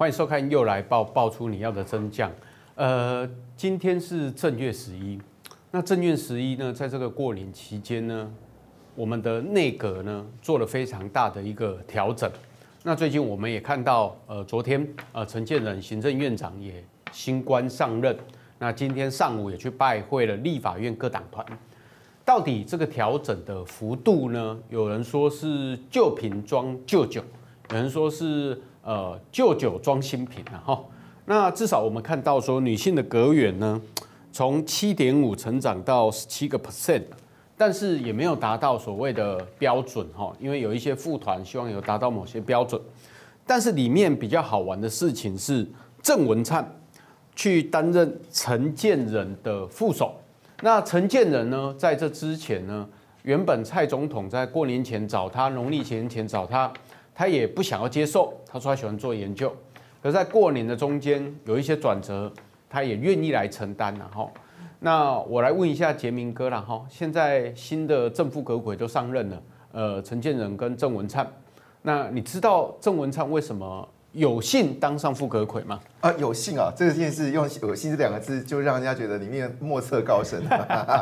欢迎收看《又来爆》，爆出你要的真相。呃，今天是正月十一，那正月十一呢，在这个过年期间呢，我们的内阁呢做了非常大的一个调整。那最近我们也看到，呃，昨天呃陈建仁行政院长也新官上任，那今天上午也去拜会了立法院各党团。到底这个调整的幅度呢？有人说是旧瓶装旧酒，有人说是。呃，旧酒装新品啊，哈。那至少我们看到说，女性的隔远呢，从七点五成长到十七个 percent，但是也没有达到所谓的标准哈，因为有一些副团希望有达到某些标准。但是里面比较好玩的事情是，郑文灿去担任陈建仁的副手。那陈建仁呢，在这之前呢，原本蔡总统在过年前找他，农历前前找他。他也不想要接受，他说他喜欢做研究，可是在过年的中间有一些转折，他也愿意来承担了哈。那我来问一下杰明哥了哈，现在新的正副阁揆都上任了，呃，陈建仁跟郑文灿，那你知道郑文灿为什么？有幸当上副阁揆吗？啊，有幸啊，这件事用“有幸”这两个字，就让人家觉得里面莫测高深。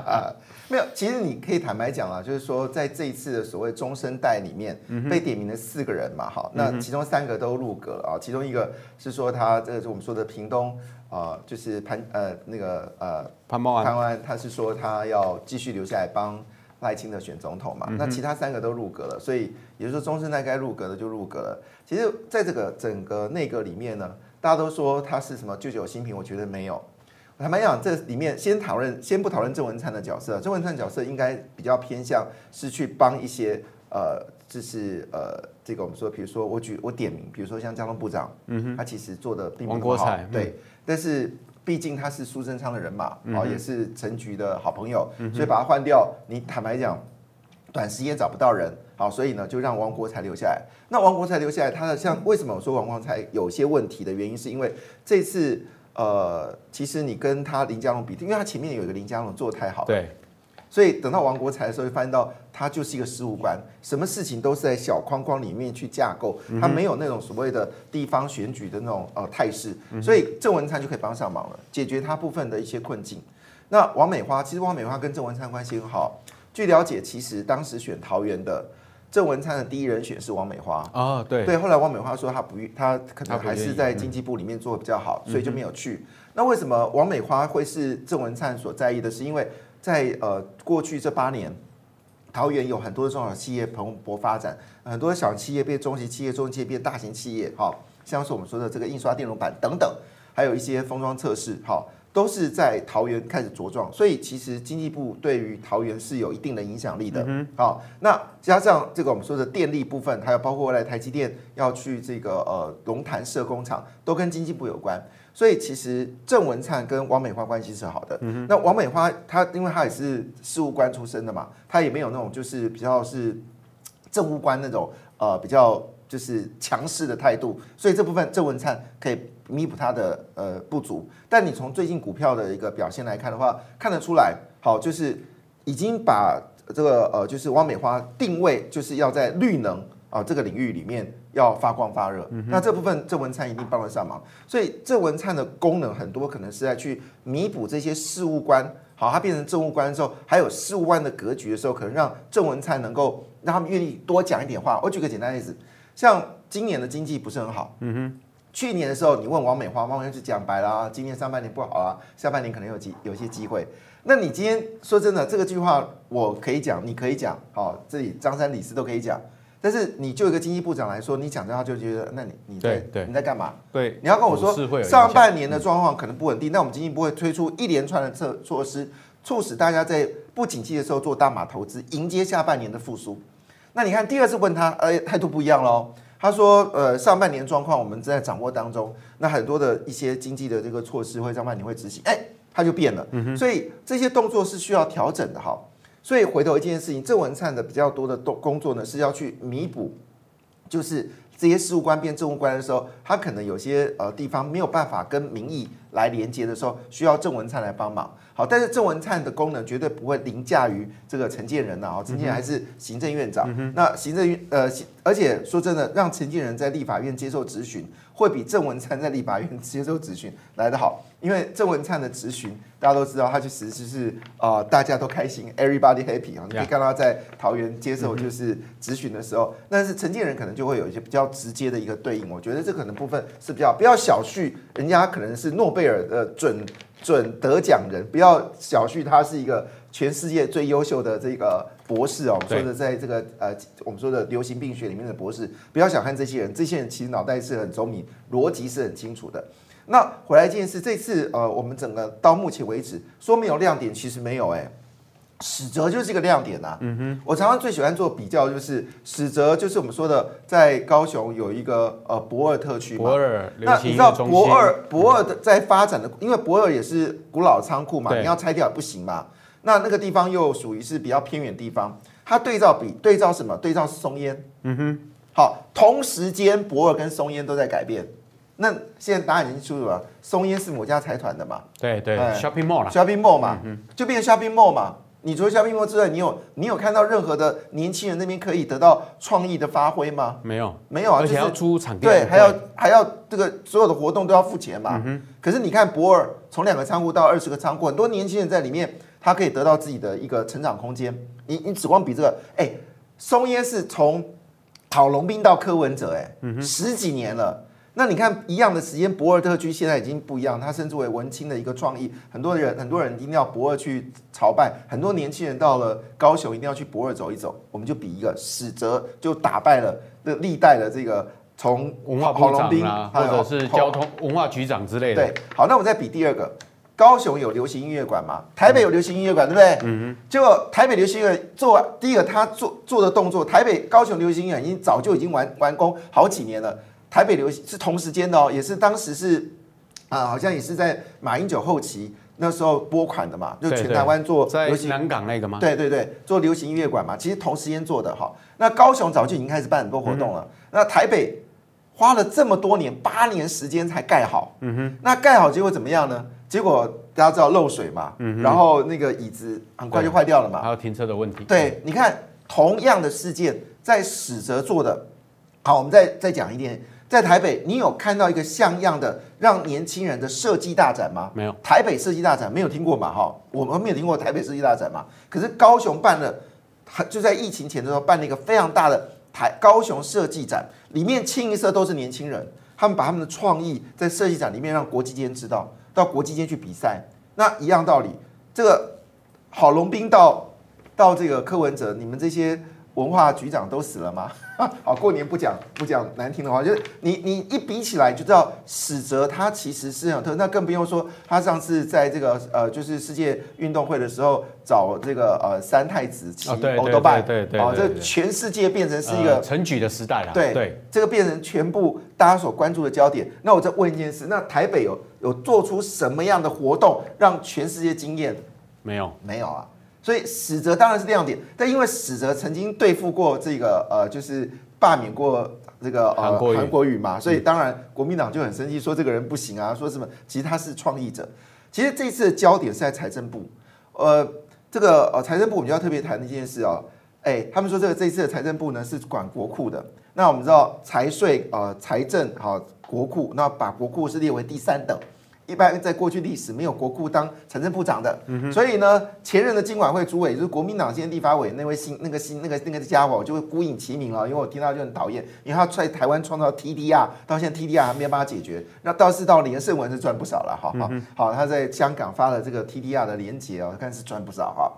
没有，其实你可以坦白讲啊，就是说在这一次的所谓中生代里面，被点名的四个人嘛，哈，那其中三个都入阁了啊，其中一个是说他这个是我们说的屏东啊，就是潘呃那个呃潘茂安，潘茂安他是说他要继续留下来帮。赖清德选总统嘛，那其他三个都入阁了，所以也就是说中生代该入阁的就入阁了。其实，在这个整个内阁里面呢，大家都说他是什么旧酒新瓶，我觉得没有。坦白讲，这里面先讨论，先不讨论郑文灿的角色，郑文灿角色应该比较偏向是去帮一些呃，就是呃，这个我们说，比如说我举我点名，比如说像交通部长，嗯哼，他其实做的并不好，王国材，对，但是。毕竟他是苏贞昌的人马，哦，也是陈菊的好朋友，所以把他换掉，你坦白讲，短时间找不到人，好，所以呢就让王国才留下来。那王国才留下来，他的像为什么我说王国才有些问题的原因，是因为这次呃，其实你跟他林佳龙比，因为他前面有一个林佳龙做的太好，对。所以等到王国才的时候，会发现到他就是一个事务官，什么事情都是在小框框里面去架构，他没有那种所谓的地方选举的那种呃态势，所以郑文灿就可以帮上忙了，解决他部分的一些困境。那王美花，其实王美花跟郑文灿关系很好。据了解，其实当时选桃园的郑文灿的第一人选是王美花啊，对对。后来王美花说她不愿，他可能还是在经济部里面做的比较好，所以就没有去。那为什么王美花会是郑文灿所在意的？是因为在呃过去这八年，桃园有很多的中小企业蓬勃发展，很多小企业变中型企业，中型企业变大型企业，哈，像是我们说的这个印刷电容板等等，还有一些封装测试，哈，都是在桃园开始茁壮，所以其实经济部对于桃园是有一定的影响力的，好，那加上这个我们说的电力部分，还有包括未来台积电要去这个呃龙潭设工厂，都跟经济部有关。所以其实郑文灿跟王美花关系是好的。那王美花她因为她也是事务官出身的嘛，她也没有那种就是比较是政务官那种呃比较就是强势的态度，所以这部分郑文灿可以弥补他的呃不足。但你从最近股票的一个表现来看的话，看得出来，好就是已经把这个呃就是王美花定位就是要在绿能啊这个领域里面。要发光发热，那这部分郑文灿一定帮得上忙。所以郑文灿的功能很多可能是在去弥补这些事务官，好，他变成政务官之后，还有事务官的格局的时候，可能让郑文灿能够让他们愿意多讲一点话。我举个简单例子，像今年的经济不是很好，嗯哼，去年的时候你问王美花，王美花就讲白了啊，今年上半年不好啊，下半年可能有机有些机会。那你今天说真的，这个句话我可以讲，你可以讲，好，这里张三李四都可以讲。但是你就一个经济部长来说，你讲这话就觉得，那你你在你在干嘛？对，你要跟我说上半年的状况可能不稳定，那我们经济部会推出一连串的措措施，促使大家在不景气的时候做大码投资，迎接下半年的复苏。那你看第二次问他，呃，态度不一样喽。他说，呃，上半年状况我们正在掌握当中，那很多的一些经济的这个措施会上半年会执行，哎，他就变了。所以这些动作是需要调整的哈。所以回头一件事情，郑文灿的比较多的工作呢，是要去弥补，就是这些事务官变政务官的时候，他可能有些呃地方没有办法跟民意来连接的时候，需要郑文灿来帮忙。好，但是郑文灿的功能绝对不会凌驾于这个陈建仁呐。哦，陈建仁还是行政院长。嗯、那行政院呃，而且说真的，让陈建仁在立法院接受质询，会比郑文灿在立法院接受质询来得好。因为郑文灿的质询，大家都知道，他其实是呃大家都开心，everybody happy 啊。你可以看到在桃园接受就是质询的时候，但是陈建仁可能就会有一些比较直接的一个对应。我觉得这可能部分是比较不要小觑，人家可能是诺贝尔的准。准得奖人，不要小觑，他是一个全世界最优秀的这个博士哦。我们说的，在这个呃，我们说的流行病学里面的博士，不要小看这些人，这些人其实脑袋是很聪明，逻辑是很清楚的。那回来一件事，这次呃，我们整个到目前为止说没有亮点，其实没有哎。史哲就是一个亮点呐、啊。嗯哼，我常常最喜欢做比较，就是史哲就是我们说的，在高雄有一个呃博尔特区嘛。驳二，那你知道博尔博尔的在发展的，因为博尔也是古老仓库嘛，你要拆掉也不行嘛。那那个地方又属于是比较偏远地方，它对照比对照什么？对照是松烟。嗯哼，好，同时间博尔跟松烟都在改变。那现在答案已经出了，松烟是某家财团的嘛？对对，Shopping Mall 啦，Shopping Mall 嘛，就变成 Shopping Mall 嘛。你除了消费模之外，你有你有看到任何的年轻人那边可以得到创意的发挥吗？没有，没有啊，而且要租场地，对，还要还要这个所有的活动都要付钱嘛。可是你看博尔从两个仓库到二十个仓库，很多年轻人在里面，他可以得到自己的一个成长空间。你你只光比这个，哎，松烟是从郝龙斌到柯文哲，哎，十几年了。那你看一样的时间，博尔特区现在已经不一样，它称之为文青的一个创意，很多人很多人一定要博尔去朝拜，很多年轻人到了高雄一定要去博尔走一走。我们就比一个史哲就打败了这历代的这个从文化部长啊，或者是交通文化局长之类的。对，好，那我们再比第二个，高雄有流行音乐馆吗？台北有流行音乐馆，对不对？嗯哼。结果台北流行音乐做第一个，他做做的动作，台北高雄流行音乐已经早就已经完完工好几年了。台北流行是同时间的哦，也是当时是啊，好像也是在马英九后期那时候拨款的嘛，就全台湾做流行南港那个嘛，对对对，做流行音乐馆嘛，其实同时间做的哈。那高雄早就已经开始办很多活动了，那台北花了这么多年，八年时间才盖好，嗯哼，那盖好结果怎么样呢？结果大家知道漏水嘛，嗯，然后那个椅子很快就坏掉了嘛，还有停车的问题。对，你看同样的事件在史哲做的，好，我们再再讲一点。在台北，你有看到一个像样的让年轻人的设计大展吗？没有。台北设计大展没有听过嘛？哈，我们没有听过台北设计大展嘛？可是高雄办了，就在疫情前的时候办了一个非常大的台高雄设计展，里面清一色都是年轻人，他们把他们的创意在设计展里面让国际间知道，到国际间去比赛。那一样道理，这个郝龙斌到到这个柯文哲，你们这些。文化局长都死了吗？好，过年不讲不讲难听的话，就是你你一比起来就知道史哲他其实是很特，那更不用说他上次在这个呃就是世界运动会的时候找这个呃三太子骑欧兜拜，对对，哦，这全世界变成是一个成举的时代了，对对，这个变成全部大家所关注的焦点。那我再问一件事，那台北有有做出什么样的活动让全世界惊艳？没有，没有啊。所以史哲当然是亮点，但因为史哲曾经对付过这个呃，就是罢免过这个呃韩国瑜，韩国瑜嘛，所以当然国民党就很生气，说这个人不行啊，说什么？其实他是创意者。其实这次的焦点是在财政部，呃，这个呃财政部我们就要特别谈一件事哦，哎，他们说这个这一次的财政部呢是管国库的，那我们知道财税呃财政好国库，那把国库是列为第三等。一般在过去历史没有国库当财政部长的，所以呢，前任的金管会主委就是国民党现在立法委那位新那个新那个那个家伙，就会孤影其名了。因为我听到就很讨厌，因为他在台湾创造 TDR，到现在 TDR 还没有办法解决。那倒是到连胜文是赚不少了，哈哈。好，他在香港发了这个 TDR 的连结哦，看是赚不少哈。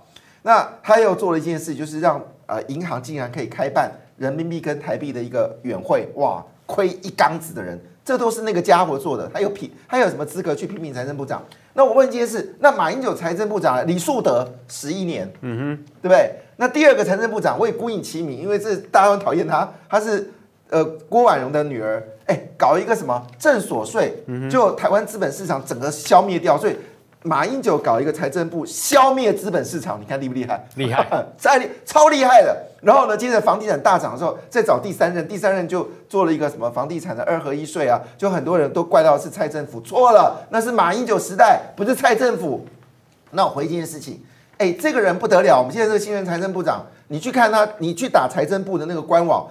那他又做了一件事，就是让呃银行竟然可以开办人民币跟台币的一个远汇，哇，亏一缸子的人。这都是那个家伙做的，他有批，他有什么资格去批评财政部长？那我问一件事，那马英九财政部长李树德十一年，嗯哼，对不对？那第二个财政部长我也孤影其名，因为这大家很讨厌他，他是呃郭婉容的女儿，哎，搞一个什么正所税，就台湾资本市场整个消灭掉，所以马英九搞一个财政部消灭资本市场，你看厉不厉害？厉害，再厉超厉害的。然后呢，接着房地产大涨的时候，再找第三任，第三任就做了一个什么房地产的二合一税啊，就很多人都怪到是蔡政府，错了，那是马英九时代，不是蔡政府。那我回一件事情，哎，这个人不得了，我们现在这个新任财政部长，你去看他，你去打财政部的那个官网，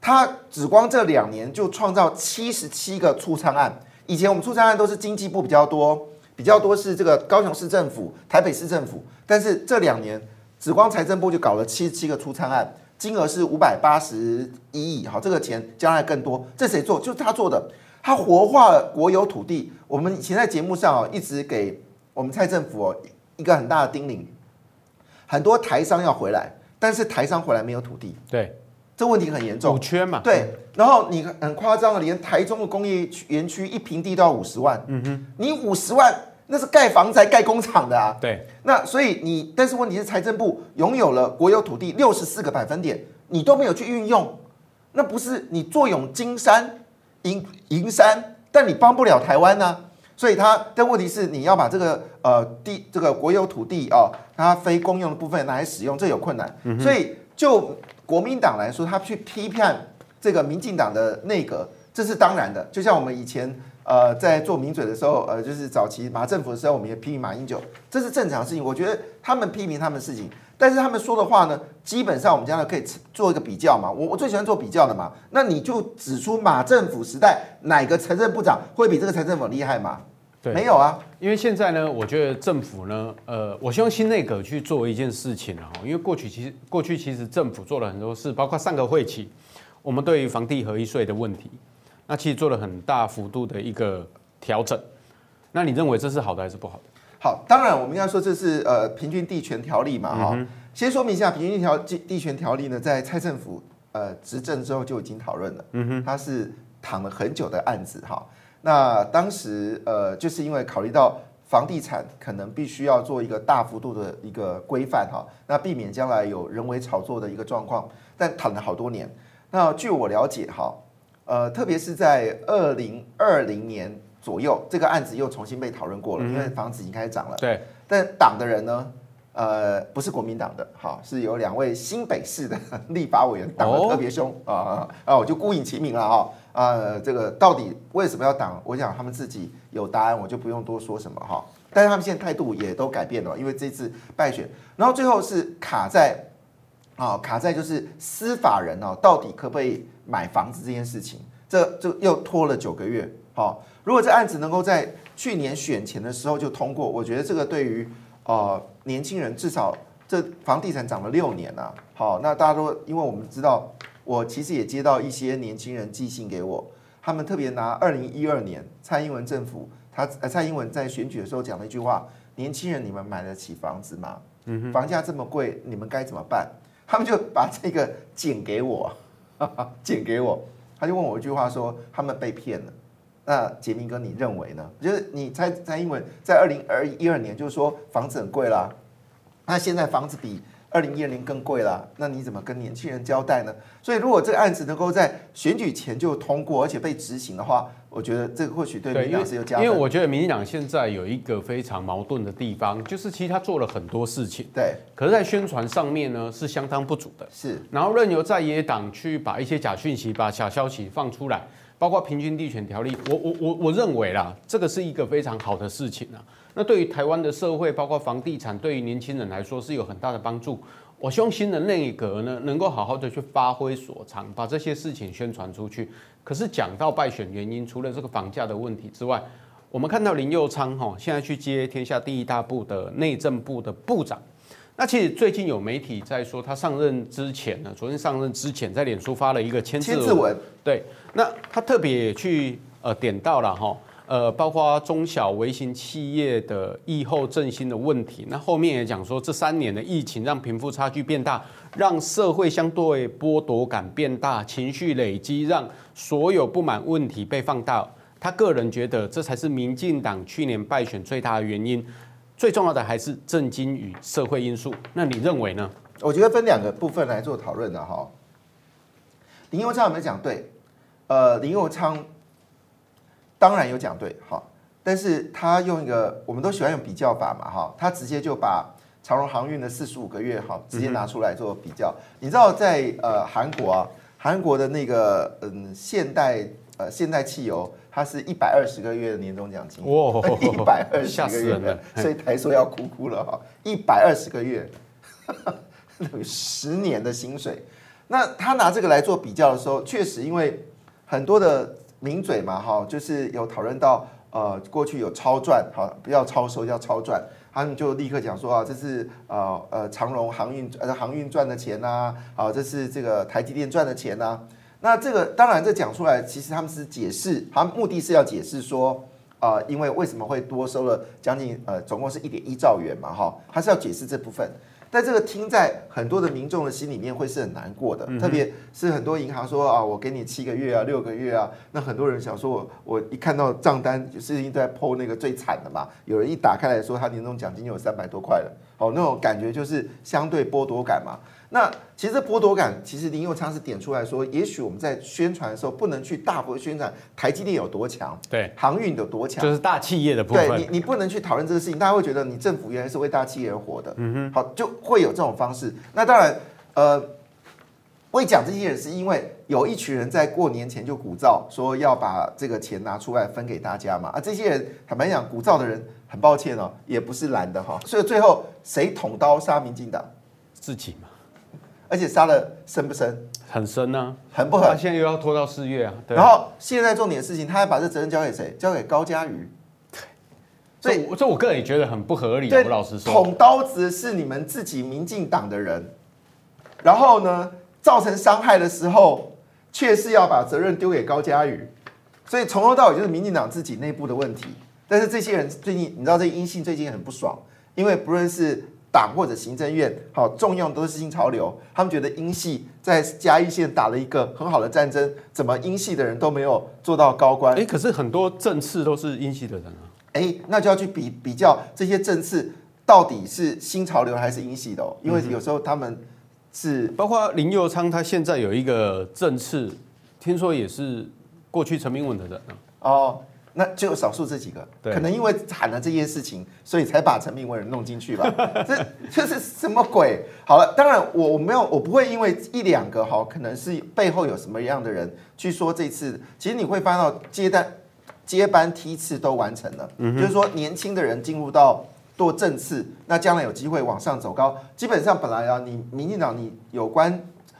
他只光这两年就创造七十七个出仓案，以前我们出仓案都是经济部比较多。比较多是这个高雄市政府、台北市政府，但是这两年紫光财政部就搞了七十七个促参案，金额是五百八十一亿。好，这个钱将来更多，这谁做？就是他做的。他活化了国有土地。我们以前在节目上啊，一直给我们蔡政府一个很大的叮咛，很多台商要回来，但是台商回来没有土地。对。这问题很严重，五缺嘛。对，然后你很夸张的，连台中的工业园区一平地都要五十万。嗯哼，你五十万那是盖房子还盖工厂的啊。对，那所以你，但是问题是财政部拥有了国有土地六十四个百分点，你都没有去运用，那不是你坐拥金山银银山，但你帮不了台湾呢、啊。所以他的问题是，你要把这个呃地这个国有土地哦，它非公用的部分拿来使用，这有困难。嗯、所以就。国民党来说，他去批判这个民进党的内阁，这是当然的。就像我们以前呃在做名嘴的时候，呃就是早期马政府的时候，我们也批评马英九，这是正常事情。我觉得他们批评他们的事情，但是他们说的话呢，基本上我们将来可以做一个比较嘛。我我最喜欢做比较的嘛。那你就指出马政府时代哪个财政部长会比这个财政部厉害嘛？对，没有啊，因为现在呢，我觉得政府呢，呃，我希望新内阁去做一件事情啊，因为过去其实过去其实政府做了很多事，包括上个会期，我们对于房地合一税的问题，那其实做了很大幅度的一个调整。那你认为这是好的还是不好的？好，当然我们应该说这是呃平均地权条例嘛，哈、嗯。先说明一下，平均条地权条例呢，在蔡政府呃执政之后就已经讨论了，嗯哼，它是躺了很久的案子哈。那当时呃，就是因为考虑到房地产可能必须要做一个大幅度的一个规范哈，那避免将来有人为炒作的一个状况，但谈了好多年。那据我了解哈，呃，特别是在二零二零年左右，这个案子又重新被讨论过了，因为房子已经开始涨了。对。但党的人呢，呃，不是国民党的，哈，是有两位新北市的 立法委员挡得特别凶啊啊，我就孤影其名了哈。呃，这个到底为什么要挡？我想他们自己有答案，我就不用多说什么哈。但是他们现在态度也都改变了，因为这次败选，然后最后是卡在啊，卡在就是司法人哦，到底可不可以买房子这件事情，这就又拖了九个月。好，如果这案子能够在去年选前的时候就通过，我觉得这个对于呃年轻人，至少这房地产涨了六年了。好，那大家都因为我们知道。我其实也接到一些年轻人寄信给我，他们特别拿二零一二年蔡英文政府，他蔡英文在选举的时候讲了一句话：年轻人，你们买得起房子吗？房价这么贵，你们该怎么办？他们就把这个剪给我，剪给我，他就问我一句话说：他们被骗了。那杰明哥，你认为呢？就是你蔡蔡英文在二零二一二年就是说房子很贵啦，那现在房子比。二零一二年更贵了，那你怎么跟年轻人交代呢？所以，如果这个案子能够在选举前就通过，而且被执行的话，我觉得这个或许对民进党是有加分。因为我觉得民进党现在有一个非常矛盾的地方，就是其实他做了很多事情，对，可是，在宣传上面呢是相当不足的。是，然后任由在野党去把一些假讯息、把假消息放出来，包括平均地权条例，我我我我认为啦，这个是一个非常好的事情啊。那对于台湾的社会，包括房地产，对于年轻人来说是有很大的帮助。我希望新的内阁呢，能够好好的去发挥所长，把这些事情宣传出去。可是讲到败选原因，除了这个房价的问题之外，我们看到林右昌哈，现在去接天下第一大部的内政部的部长。那其实最近有媒体在说，他上任之前呢，昨天上任之前，在脸书发了一个签字文。文对，那他特别去呃点到了哈。呃，包括中小微型企业的疫后振兴的问题，那后面也讲说，这三年的疫情让贫富差距变大，让社会相对剥夺感变大，情绪累积让所有不满问题被放大。他个人觉得，这才是民进党去年败选最大的原因。最重要的还是政经与社会因素。那你认为呢？我觉得分两个部分来做讨论的哈。林佑昌有没有讲对？呃，林佑昌。当然有讲对，哈，但是他用一个我们都喜欢用比较法嘛哈，他直接就把长荣航运的四十五个月哈直接拿出来做比较。你知道在呃韩国啊，韩国的那个嗯现代呃现代汽油，它是一百二十个月的年终奖金，哇，一百二十个月的，所以台说要哭哭了哈，一百二十个月，等于十年的薪水。那他拿这个来做比较的时候，确实因为很多的名嘴嘛哈，就是有讨论到。呃，过去有超赚，好，不要超收，叫超赚，他们就立刻讲说啊，这是呃呃长荣航运呃航运赚的钱呐、啊，好，这是这个台积电赚的钱呐、啊。那这个当然这讲出来，其实他们是解释，他们目的是要解释说，啊、因为为什么会多收了将近呃总共是一点一兆元嘛，哈，他是要解释这部分。但这个听在很多的民众的心里面会是很难过的，特别是很多银行说啊，我给你七个月啊，六个月啊，那很多人想说我我一看到账单，事情在破那个最惨的嘛，有人一打开来说他年终奖金有三百多块了，哦，那种感觉就是相对剥夺感嘛。那其实剥夺感，其实林佑昌是点出来说，也许我们在宣传的时候不能去大幅宣传台积电有多强，对，航运有多强，就是大企业的部分。对你，你不能去讨论这个事情，大家会觉得你政府原来是为大企业而活的。嗯哼，好，就会有这种方式。那当然，呃，会讲这些人是因为有一群人在过年前就鼓噪说要把这个钱拿出来分给大家嘛。啊，这些人坦白讲，鼓噪的人很抱歉哦，也不是蓝的哈。所以最后谁捅刀杀民进党？自己嘛。而且杀的深不深？很深呢、啊，很不狠。他现在又要拖到四月啊。对。然后现在重点的事情，他还把这责任交给谁？交给高嘉瑜。所以，这我个人也觉得很不合理。我老实说，捅刀子是你们自己民进党的人，然后呢，造成伤害的时候，却是要把责任丢给高嘉瑜。所以从头到尾就是民进党自己内部的问题。但是这些人最近，你知道，这些英系最近很不爽，因为不论是。党或者行政院好重用都是新潮流，他们觉得英系在嘉义县打了一个很好的战争，怎么英系的人都没有做到高官？哎，可是很多政次都是英系的人啊。哎，那就要去比比较这些政次到底是新潮流还是英系的哦，因为有时候他们是包括林佑昌，他现在有一个政次，听说也是过去陈明文的人啊。哦。那就少数这几个，可能因为喊了这件事情，所以才把陈明文弄进去吧。这这是什么鬼？好了，当然我我没有，我不会因为一两个哈，可能是背后有什么样的人去说这次。其实你会发现到接单接班梯次都完成了，就是说年轻的人进入到做正次，那将来有机会往上走高。基本上本来啊，你民进党你有关。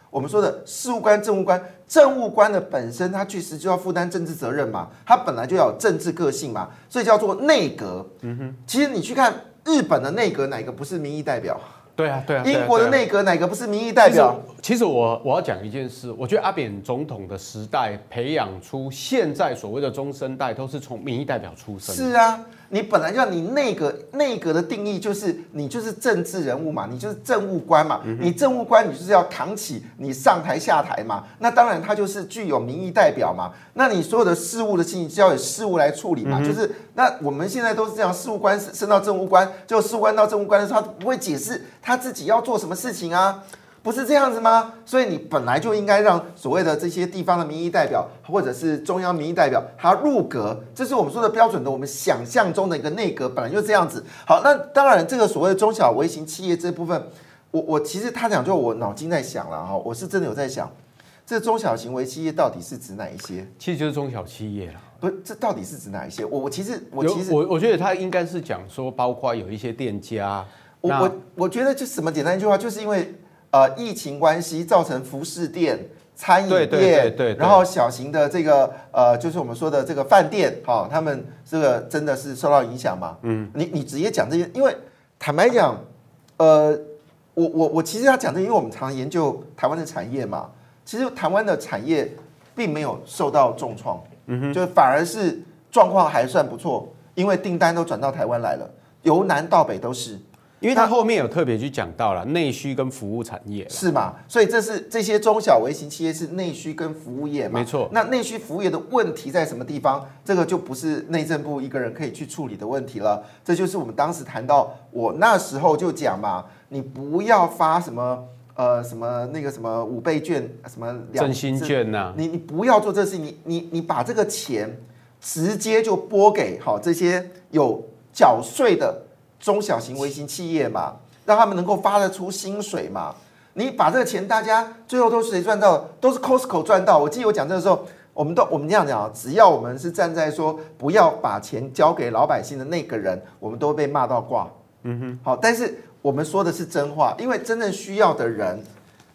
我们说的事务官、政务官，政务官的本身，他确实就要负担政治责任嘛，他本来就要有政治个性嘛，所以叫做内阁。嗯哼，其实你去看日本的内阁，哪个不是民意代表？对啊，对啊。英国的内阁哪个不是民意代表？其实，其实我我要讲一件事，我觉得阿扁总统的时代培养出现在所谓的中生代，都是从民意代表出身。是啊。你本来就要你内阁内阁的定义就是你就是政治人物嘛，你就是政务官嘛，你政务官你就是要扛起你上台下台嘛，那当然他就是具有民意代表嘛，那你所有的事务的事情就要有事务来处理嘛，就是那我们现在都是这样，事务官升到政务官，就事务官到政务官的时候，他不会解释他自己要做什么事情啊。不是这样子吗？所以你本来就应该让所谓的这些地方的民意代表，或者是中央民意代表，他入阁，这是我们说的标准的，我们想象中的一个内阁，本来就这样子。好，那当然这个所谓的中小微型企业这部分，我我其实他讲就我脑筋在想了哈，我是真的有在想，这中小型微企业到底是指哪一些？其实就是中小企业了。不是，这到底是指哪一些？我我其实我其实我我觉得他应该是讲说，包括有一些店家。我我我觉得就什么简单一句话，就是因为。呃，疫情关系造成服饰店、餐饮店，对对对对，然后小型的这个呃，就是我们说的这个饭店，哈、哦，他们这个真的是受到影响嘛？嗯，你你直接讲这些，因为坦白讲，呃，我我我其实要讲这，因为我们常研究台湾的产业嘛，其实台湾的产业并没有受到重创，嗯哼，就反而是状况还算不错，因为订单都转到台湾来了，由南到北都是。因为他后面有特别去讲到了内需跟服务产业，是嘛？所以这是这些中小微型企业是内需跟服务业嘛？没错。那内需服务业的问题在什么地方？这个就不是内政部一个人可以去处理的问题了。这就是我们当时谈到，我那时候就讲嘛，你不要发什么呃什么那个什么五倍券什么振兴券呐，你你不要做这事情，你你你把这个钱。直接就拨给好这些有缴税的中小型微型企业嘛，让他们能够发得出薪水嘛。你把这个钱，大家最后都是谁赚到？都是 Costco 赚到。我记得我讲这个时候，我们都我们这样讲啊，只要我们是站在说不要把钱交给老百姓的那个人，我们都会被骂到挂。嗯哼，好，但是我们说的是真话，因为真正需要的人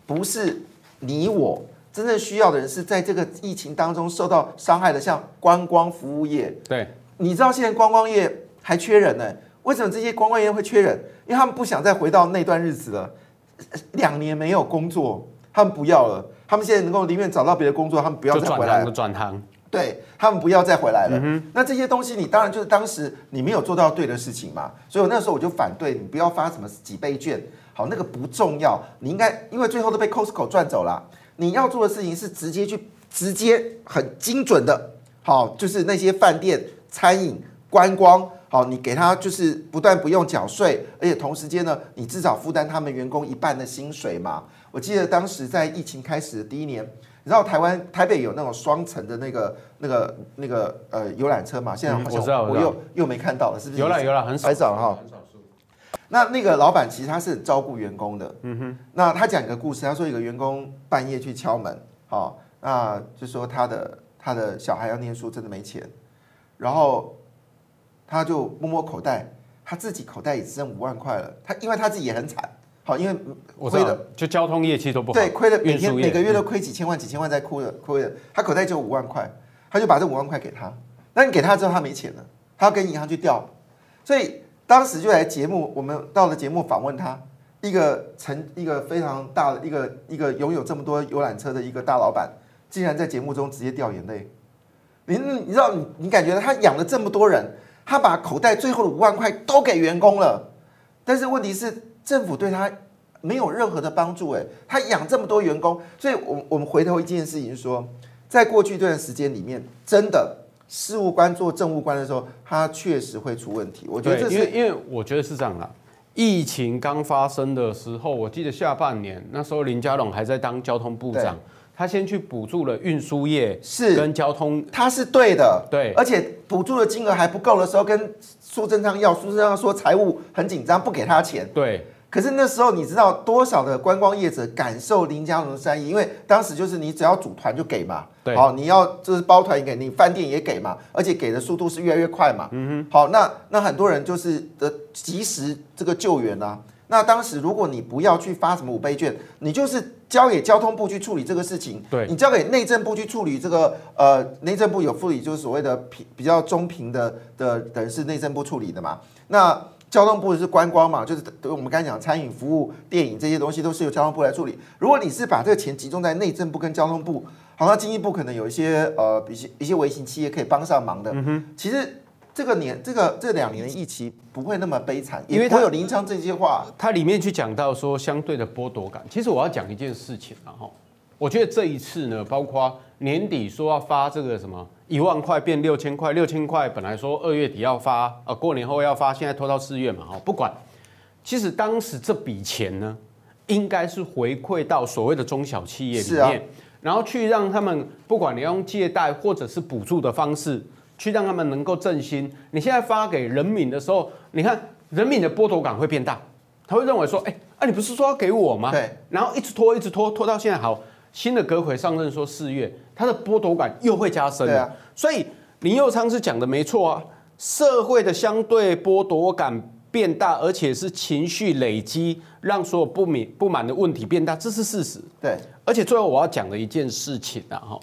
不是你我。真正需要的人是在这个疫情当中受到伤害的，像观光服务业。对，你知道现在观光业还缺人呢？为什么这些观光业会缺人？因为他们不想再回到那段日子了。两年没有工作，他们不要了。他们现在能够宁愿找到别的工作，他们不要再回来了。转行，对，他们不要再回来了。嗯、那这些东西，你当然就是当时你没有做到对的事情嘛。所以我那时候我就反对你不要发什么几倍券，好，那个不重要。你应该因为最后都被 Costco 赚走了。你要做的事情是直接去，直接很精准的，好，就是那些饭店、餐饮、观光，好，你给他就是不但不用缴税，而且同时间呢，你至少负担他们员工一半的薪水嘛。我记得当时在疫情开始的第一年，你知道台湾台北有那种双层的那个、那个、那个呃游览车嘛？现在好像我又又没看到了，是不是？有览有览，很少哈。那那个老板其实他是很照顾员工的，嗯哼。那他讲一个故事，他说一个员工半夜去敲门，好，那就说他的他的小孩要念书，真的没钱，然后他就摸摸口袋，他自己口袋也只剩五万块了。他因为他自己也很惨，好，因为亏的就交通业绩都不好，对，亏了每天每个月都亏几千万几千万在哭的亏的，他口袋就五万块，他就把这五万块给他。那你给他之后他没钱了，他要跟银行去调，所以。当时就来节目，我们到了节目访问他，一个成一个非常大的一个一个拥有这么多游览车的一个大老板，竟然在节目中直接掉眼泪。你你知道你你感觉他养了这么多人，他把口袋最后的五万块都给员工了，但是问题是政府对他没有任何的帮助。哎，他养这么多员工，所以我我们回头一件事情说，在过去这段时间里面，真的。事务官做政务官的时候，他确实会出问题。我觉得这是因为，因为我觉得是这样啦。疫情刚发生的时候，我记得下半年那时候林佳龙还在当交通部长，他先去补助了运输业，是跟交通，他是对的，对。而且补助的金额还不够的时候，跟苏贞昌要，苏贞昌说财务很紧张，不给他钱，对。可是那时候你知道多少的观光业者感受林佳龙的善意？因为当时就是你只要组团就给嘛，对，好，你要就是包团也给你，饭店也给嘛，而且给的速度是越来越快嘛，嗯哼，好，那那很多人就是的及时这个救援啊。那当时如果你不要去发什么五倍券，你就是交给交通部去处理这个事情，对，你交给内政部去处理这个，呃，内政部有处理就是所谓的平比较中平的的等于是内政部处理的嘛，那。交通部是观光嘛，就是我们刚才讲餐饮服务、电影这些东西都是由交通部来处理。如果你是把这个钱集中在内政部跟交通部，好像经济部可能有一些呃一些一些微型企业可以帮上忙的。嗯哼，其实这个年这个这两年的疫情不会那么悲惨，因为他有林昌这些话，它里面去讲到说相对的剥夺感。其实我要讲一件事情啊，哈，我觉得这一次呢，包括年底说要发这个什么。一万块变六千块，六千块本来说二月底要发，呃，过年后要发，现在拖到四月嘛，哈，不管。其实当时这笔钱呢，应该是回馈到所谓的中小企业里面，然后去让他们，不管你用借贷或者是补助的方式，去让他们能够振兴。你现在发给人民的时候，你看人民的剥夺感会变大，他会认为说，哎，啊，你不是说要给我吗？对，然后一直拖，一直拖，拖到现在好。新的阁揆上任说四月，他的剥夺感又会加深。对啊，所以林佑昌是讲的没错啊，社会的相对剥夺感变大，而且是情绪累积，让所有不满不满的问题变大，这是事实。对，而且最后我要讲的一件事情啊，哈，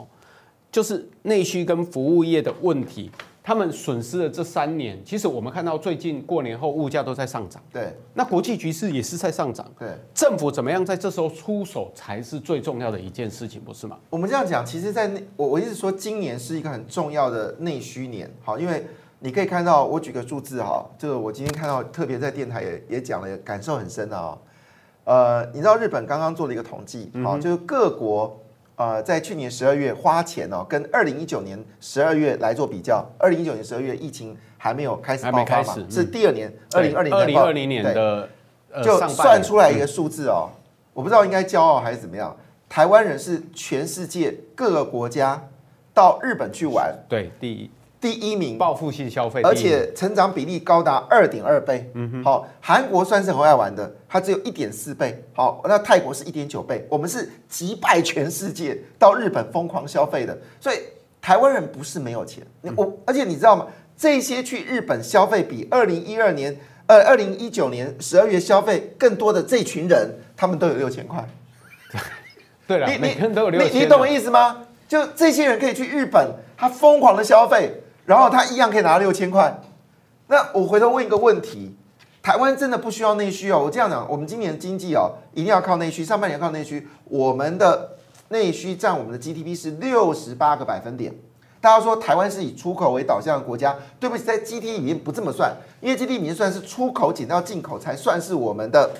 就是内需跟服务业的问题。他们损失了这三年，其实我们看到最近过年后物价都在上涨。对，那国际局势也是在上涨。对，政府怎么样在这时候出手才是最重要的一件事情，不是吗？我们这样讲，其实，在内我我一直说今年是一个很重要的内需年。好，因为你可以看到，我举个数字哈，这个我今天看到特别在电台也也讲了，感受很深的啊。呃，你知道日本刚刚做了一个统计，好，就是各国。呃，在去年十二月花钱哦，跟二零一九年十二月来做比较，二零一九年十二月疫情还没有开始爆发嘛，是第二年，二零二零二零二零年的，就算出来一个数字哦，我不知道应该骄傲还是怎么样，台湾人是全世界各个国家到日本去玩，对，第一第一名，报复性消费，而且成长比例高达二点二倍。嗯哼，好，韩国算是很爱玩的，它只有一点四倍。好，那泰国是一点九倍，我们是击败全世界到日本疯狂消费的。所以台湾人不是没有钱，我而且你知道吗？这些去日本消费比二零一二年呃二零一九年十二月消费更多的这群人，他们都有六千块。对了，你每个人都有六千，你你懂我意思吗？就这些人可以去日本，他疯狂的消费。然后他一样可以拿六千块，那我回头问一个问题：台湾真的不需要内需哦？我这样讲，我们今年经济哦，一定要靠内需，上半年靠内需，我们的内需占我们的 GDP 是六十八个百分点。大家说台湾是以出口为导向的国家，对不起，在 GDP 里面不这么算，因为 GDP 里面算是出口减掉进口才算是我们的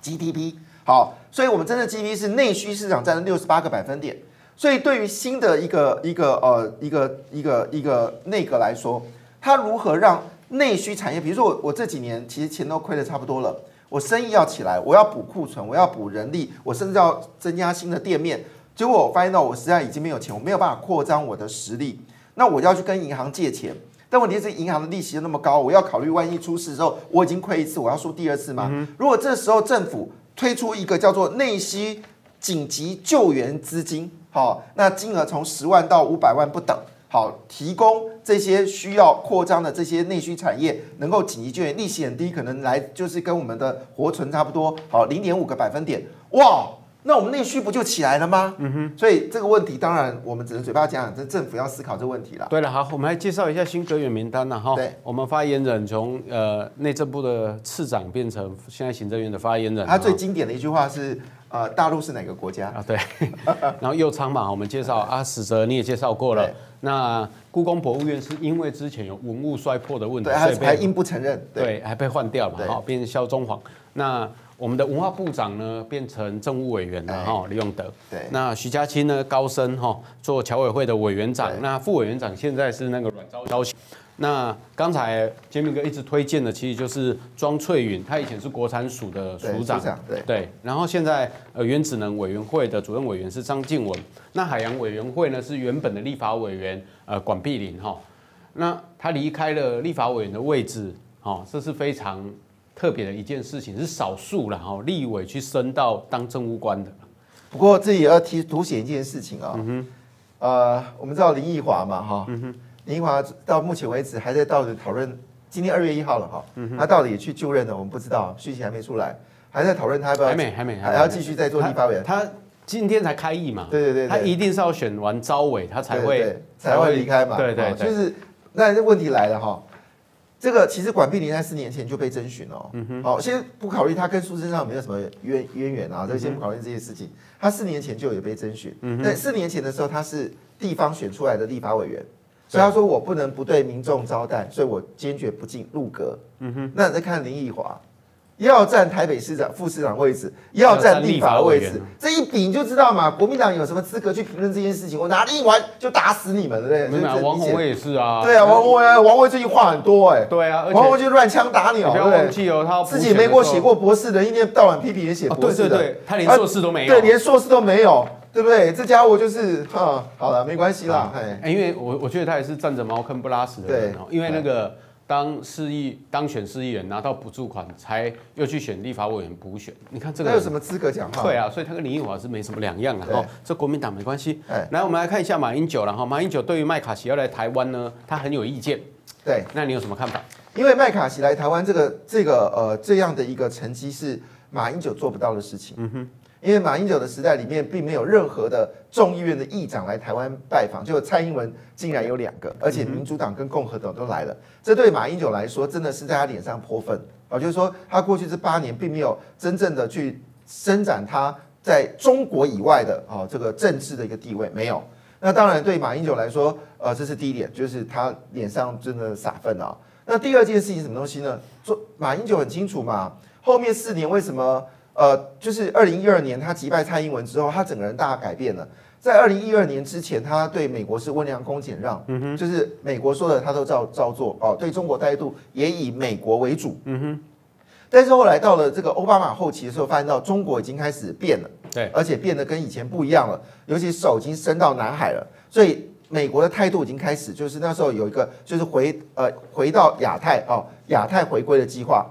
GDP。好，所以我们真的 GDP 是内需市场占了六十八个百分点。所以，对于新的一个一个呃一个一个一个内阁来说，它如何让内需产业，比如说我我这几年其实钱都亏得差不多了，我生意要起来，我要补库存，我要补人力，我甚至要增加新的店面，结果我发现到我实在已经没有钱，我没有办法扩张我的实力，那我就要去跟银行借钱，但问题是银行的利息又那么高，我要考虑万一出事之后我已经亏一次，我要输第二次吗？如果这时候政府推出一个叫做内需紧急救援资金。好，那金额从十万到五百万不等。好，提供这些需要扩张的这些内需产业，能够紧急救援，利息很低，可能来就是跟我们的活存差不多。好，零点五个百分点。哇，那我们内需不就起来了吗？嗯哼。所以这个问题，当然我们只能嘴巴讲讲，这政府要思考这个问题了。对了，好，我们来介绍一下新阁员名单了哈。对，我们发言人从呃内政部的次长变成现在行政院的发言人。他最经典的一句话是。呃，大陆是哪个国家啊？对，然后右仓嘛，我们介绍啊，史哲你也介绍过了。那故宫博物院是因为之前有文物摔破的问题，对，还还硬不承认，对，对还被换掉了嘛，好，变成萧宗煌。那我们的文化部长呢，变成政务委员了哈，李永德。对，那徐家清呢，高升哈，做侨委会的委员长，那副委员长现在是那个阮昭雄。那刚才杰明哥一直推荐的，其实就是庄翠云，他以前是国产署的署长，对对。然后现在呃原子能委员会的主任委员是张静文，那海洋委员会呢是原本的立法委员呃管碧林哈，那他离开了立法委员的位置，哈，这是非常特别的一件事情，是少数了哈，立委去升到当政务官的。不过这也要提凸显一件事情啊，嗯哼，呃，我们知道林奕华嘛哈，嗯哼。林华到目前为止还在到底讨论，今天二月一号了哈，他到底也去就任了，我们不知道，讯息还没出来，还在讨论他要不要，还没还没还要继续再做立法委员。他今天才开议嘛，对对对，他一定是要选完招委，他才会才会离开嘛，对对，就是那这问题来了哈，这个其实管碧玲在四年前就被征询了，嗯哼，好，先不考虑他跟苏贞昌有没有什么渊渊源啊，这先不考虑这些事情，他四年前就有被征询，嗯，在四年前的时候他是地方选出来的立法委员。所以他说我不能不对民众招待，所以我坚决不进入阁。嗯哼，那你再看林奕华，要占台北市长、副市长位置，要占立法位置，这一比你就知道嘛，国民党有什么资格去评论这件事情？我拿一完就打死你们了，对不对？王宏威也是啊。对啊，王鸿薇，王鸿薇最近话很多哎。对啊，王鸿薇就乱枪打鸟，不要忘记哦，他自己没过写过博士的，一天到晚批评人写博士的，对对对，他连硕士都没有，对，连硕士都没有。对不对？这家伙就是哈，好了，没关系啦。哎，因为我我觉得他也是占着茅坑不拉屎的人哦。因为那个当市议当选市议员拿到补助款，才又去选立法委员补选。你看这个，他有什么资格讲话？对啊，所以他跟林奕华是没什么两样啊。哦，这国民党没关系。哎，来，我们来看一下马英九了哈。马英九对于麦卡锡要来台湾呢，他很有意见。对，那你有什么看法？因为麦卡锡来台湾这个这个呃这样的一个成绩是马英九做不到的事情。嗯哼。因为马英九的时代里面，并没有任何的众议院的议长来台湾拜访，就蔡英文竟然有两个，而且民主党跟共和党都来了，这对马英九来说真的是在他脸上泼粪啊！就是说，他过去这八年并没有真正的去伸展他在中国以外的啊这个政治的一个地位，没有。那当然对马英九来说，呃，这是第一点，就是他脸上真的撒粪啊。那第二件事情什么东西呢？说马英九很清楚嘛，后面四年为什么？呃，就是二零一二年他击败蔡英文之后，他整个人大改变了。在二零一二年之前，他对美国是温良恭俭让，嗯哼，就是美国说的他都照照做哦。对中国态度也以美国为主，嗯哼。但是后来到了这个奥巴马后期的时候，发现到中国已经开始变了，对，而且变得跟以前不一样了，尤其手已经伸到南海了。所以美国的态度已经开始，就是那时候有一个就是回呃回到亚太哦，亚太回归的计划。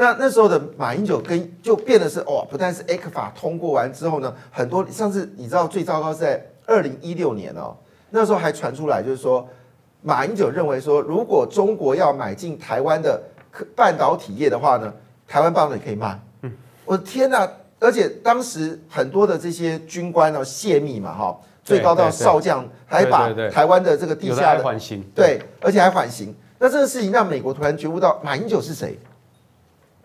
那那时候的马英九跟就变的是哦，不但是 ECFA 通过完之后呢，很多上次你知道最糟糕是在二零一六年哦，那时候还传出来就是说，马英九认为说，如果中国要买进台湾的半导体业的话呢，台湾半导体可以卖。嗯，我的天哪！而且当时很多的这些军官哦泄密嘛哈。最高到少将，还把台湾的这个地下的缓刑，对，而且还缓刑。那这个事情让美国突然觉悟到马英九是谁？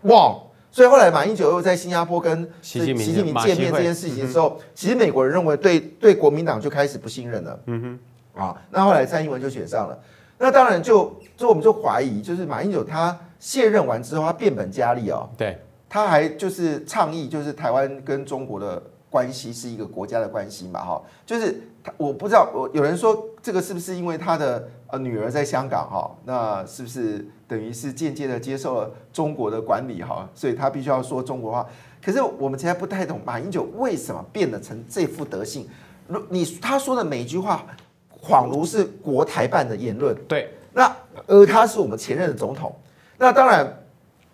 哇！所以后来马英九又在新加坡跟习近平见面这件事情的时候，其实美国人认为对对国民党就开始不信任了。嗯哼，啊，那后来蔡英文就选上了。那当然就就我们就怀疑，就是马英九他卸任完之后，他变本加厉哦。对，他还就是倡议，就是台湾跟中国的。关系是一个国家的关系嘛，哈，就是他，我不知道，我有人说这个是不是因为他的呃女儿在香港哈，那是不是等于是间接的接受了中国的管理哈，所以他必须要说中国话。可是我们现在不太懂马英九为什么变得成这副德性。如你他说的每一句话，恍如是国台办的言论。对，那而他是我们前任的总统，那当然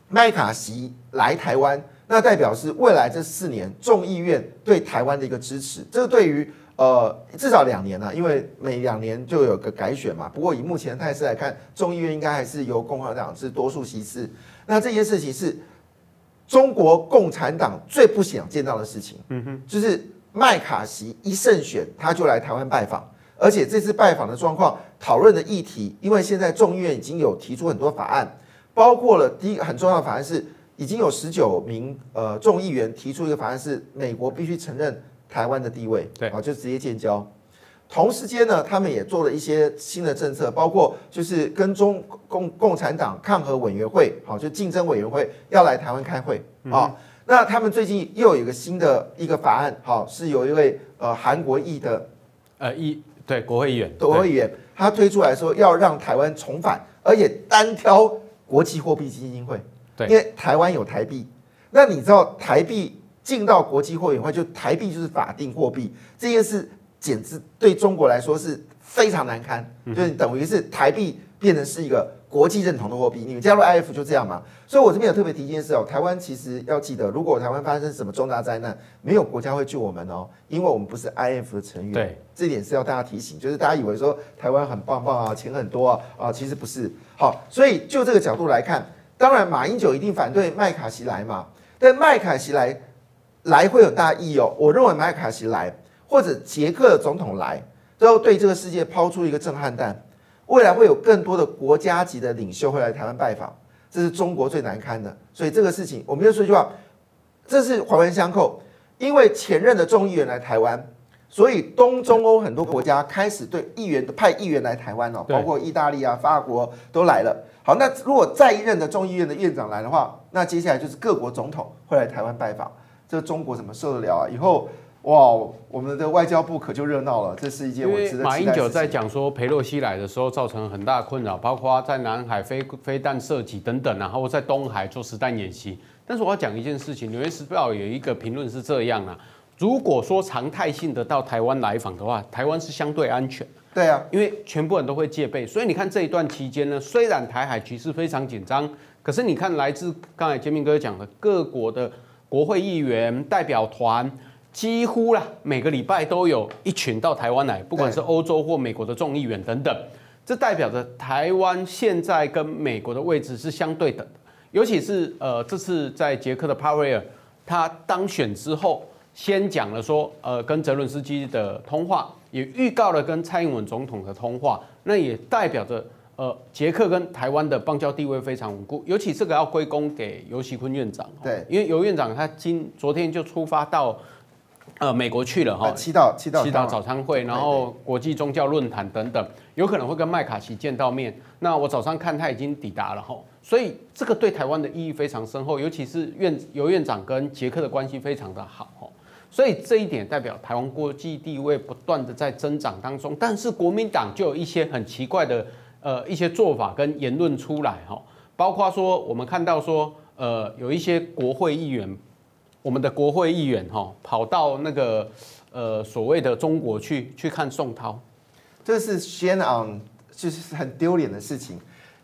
麦卡锡来台湾。那代表是未来这四年众议院对台湾的一个支持，这个对于呃至少两年了，因为每两年就有个改选嘛。不过以目前的态势来看，众议院应该还是由共和党是多数席次。那这件事情是中国共产党最不想见到的事情。嗯哼，就是麦卡锡一胜选他就来台湾拜访，而且这次拜访的状况、讨论的议题，因为现在众议院已经有提出很多法案，包括了第一个很重要的法案是。已经有十九名呃众议员提出一个法案，是美国必须承认台湾的地位，对啊，就直接建交。同时间呢，他们也做了一些新的政策，包括就是跟中共共产党抗核委员会，好，就竞争委员会要来台湾开会啊。那他们最近又有一个新的一个法案，好，是有一位呃韩国裔的呃议对国会议员，国会议员他推出来说要让台湾重返，而且单挑国际货币基金会。因为台湾有台币，那你知道台币进到国际货币委员会，就台币就是法定货币，这件事简直对中国来说是非常难堪，就是等于是台币变成是一个国际认同的货币。你们加入 IF 就这样嘛？所以我这边有特别提一件事哦，台湾其实要记得，如果台湾发生什么重大灾难，没有国家会救我们哦，因为我们不是 IF 的成员。对，这点是要大家提醒，就是大家以为说台湾很棒棒啊，钱很多啊啊，其实不是。好，所以就这个角度来看。当然，马英九一定反对麦卡锡来嘛，但麦卡锡来来会有大意哦。我认为麦卡锡来或者捷克的总统来，都要对这个世界抛出一个震撼弹。未来会有更多的国家级的领袖会来台湾拜访，这是中国最难堪的。所以这个事情，我们就说一句话，这是环环相扣。因为前任的众议员来台湾，所以东中欧很多国家开始对议员派议员来台湾哦，包括意大利啊、法国都来了。好，那如果再一任的众议院的院长来的话，那接下来就是各国总统会来台湾拜访，这中国怎么受得了啊？以后哇，我们的外交部可就热闹了。这是一件我值得。马英九在讲说裴洛西来的时候造成很大的困扰，包括在南海飞飞弹射击等等，然后在东海做实弹演习。但是我要讲一件事情，《纽约时报》有一个评论是这样啊：如果说常态性的到台湾来访的话，台湾是相对安全。对啊，因为全部人都会戒备，所以你看这一段期间呢，虽然台海局势非常紧张，可是你看来自刚才杰明哥讲的各国的国会议员代表团，几乎啦每个礼拜都有一群到台湾来，不管是欧洲或美国的众议员等等，这代表着台湾现在跟美国的位置是相对等的，尤其是呃这次在捷克的帕维尔他当选之后，先讲了说呃跟泽伦斯基的通话。也预告了跟蔡英文总统的通话，那也代表着呃，捷克跟台湾的邦交地位非常稳固。尤其这个要归功给游锡堃院长，对，因为尤院长他今昨天就出发到呃美国去了哈，七大七大七大早餐会，然后国际宗教论坛等等，有可能会跟麦卡锡见到面。那我早上看他已经抵达了哈，所以这个对台湾的意义非常深厚，尤其是院尤院长跟捷克的关系非常的好。所以这一点代表台湾国际地位不断的在增长当中，但是国民党就有一些很奇怪的呃一些做法跟言论出来哈，包括说我们看到说呃有一些国会议员，我们的国会议员哈跑到那个呃所谓的中国去去看宋涛，这是 shame on，就是很丢脸的事情。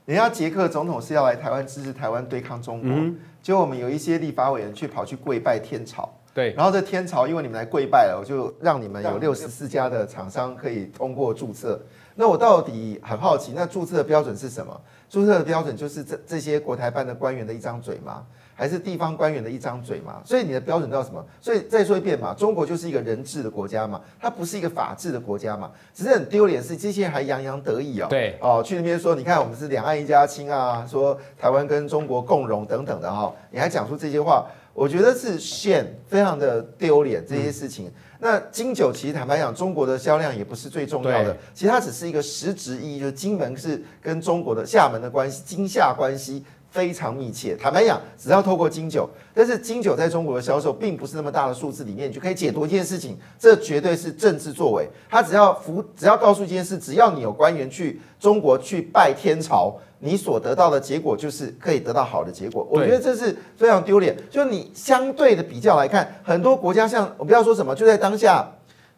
人家捷克总统是要来台湾支持台湾对抗中国，嗯、结果我们有一些立法委员去跑去跪拜天朝。对，然后这天朝因为你们来跪拜了，我就让你们有六十四家的厂商可以通过注册。那我到底很好奇，那注册的标准是什么？注册的标准就是这这些国台办的官员的一张嘴吗？还是地方官员的一张嘴嘛，所以你的标准叫什么？所以再说一遍嘛，中国就是一个人治的国家嘛，它不是一个法治的国家嘛。只是很丢脸是这些人还洋洋得意哦，对哦，去那边说你看我们是两岸一家亲啊，说台湾跟中国共荣等等的哈，你还讲出这些话，我觉得是 shame，非常的丢脸这些事情。嗯、那金九其实坦白讲，中国的销量也不是最重要的，其实它只是一个实质意义，就是金门是跟中国的厦门的关系，金厦关系。非常密切，坦白讲，只要透过金九，但是金九在中国的销售并不是那么大的数字里面，你就可以解读一件事情，这绝对是政治作为。他只要服，只要告诉一件事，只要你有官员去中国去拜天朝，你所得到的结果就是可以得到好的结果。我觉得这是非常丢脸。就你相对的比较来看，很多国家像我不要说什么，就在当下，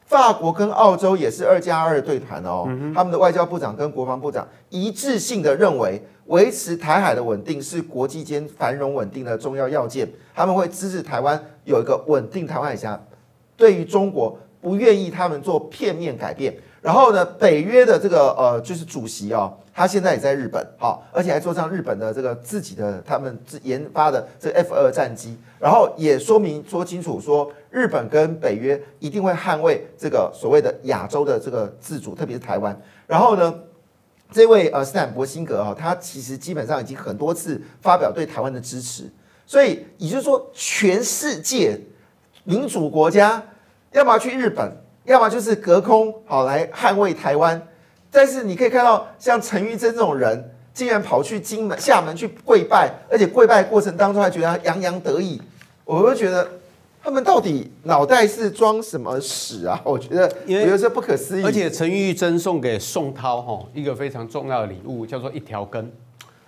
法国跟澳洲也是二加二对谈哦，他们的外交部长跟国防部长一致性的认为。维持台海的稳定是国际间繁荣稳定的重要要件，他们会支持台湾有一个稳定台湾海峡。对于中国，不愿意他们做片面改变。然后呢，北约的这个呃就是主席哦，他现在也在日本，好，而且还坐上日本的这个自己的他们自研发的这 F 二战机，然后也说明说清楚说，日本跟北约一定会捍卫这个所谓的亚洲的这个自主，特别是台湾。然后呢，这位呃斯坦伯辛格哈，他其实基本上已经很多次发表对台湾的支持，所以也就是说，全世界民主国家要么去日本，要么就是隔空好来捍卫台湾。但是你可以看到，像陈玉珍这种人，竟然跑去金门、厦门去跪拜，而且跪拜过程当中还觉得洋洋得意，我会觉得。他们到底脑袋是装什么屎啊？我觉得，因为觉得是不可思议。而且陈玉珍送给宋涛哈一个非常重要的礼物，叫做一条根。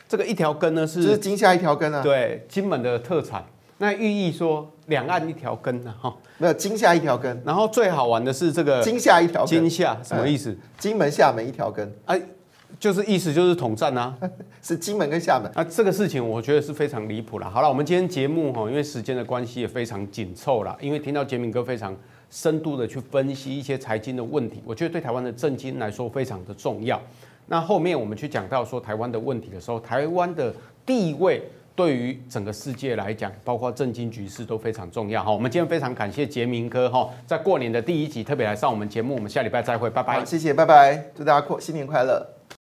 这个一条根呢是，就是金厦一条根啊。对，金门的特产。那寓意说两岸一条根呢？哈，没有金厦一条根。然后最好玩的是这个金厦一条根。金厦什么意思？金门厦门一条根。哎。就是意思就是统战啊，是金门跟厦门啊，这个事情我觉得是非常离谱了。好了，我们今天节目哈，因为时间的关系也非常紧凑了。因为听到杰明哥非常深度的去分析一些财经的问题，我觉得对台湾的政经来说非常的重要。那后面我们去讲到说台湾的问题的时候，台湾的地位对于整个世界来讲，包括政经局势都非常重要哈。我们今天非常感谢杰明哥哈，在过年的第一集特别来上我们节目，我们下礼拜再会，拜拜。谢谢，拜拜，祝大家过新年快乐。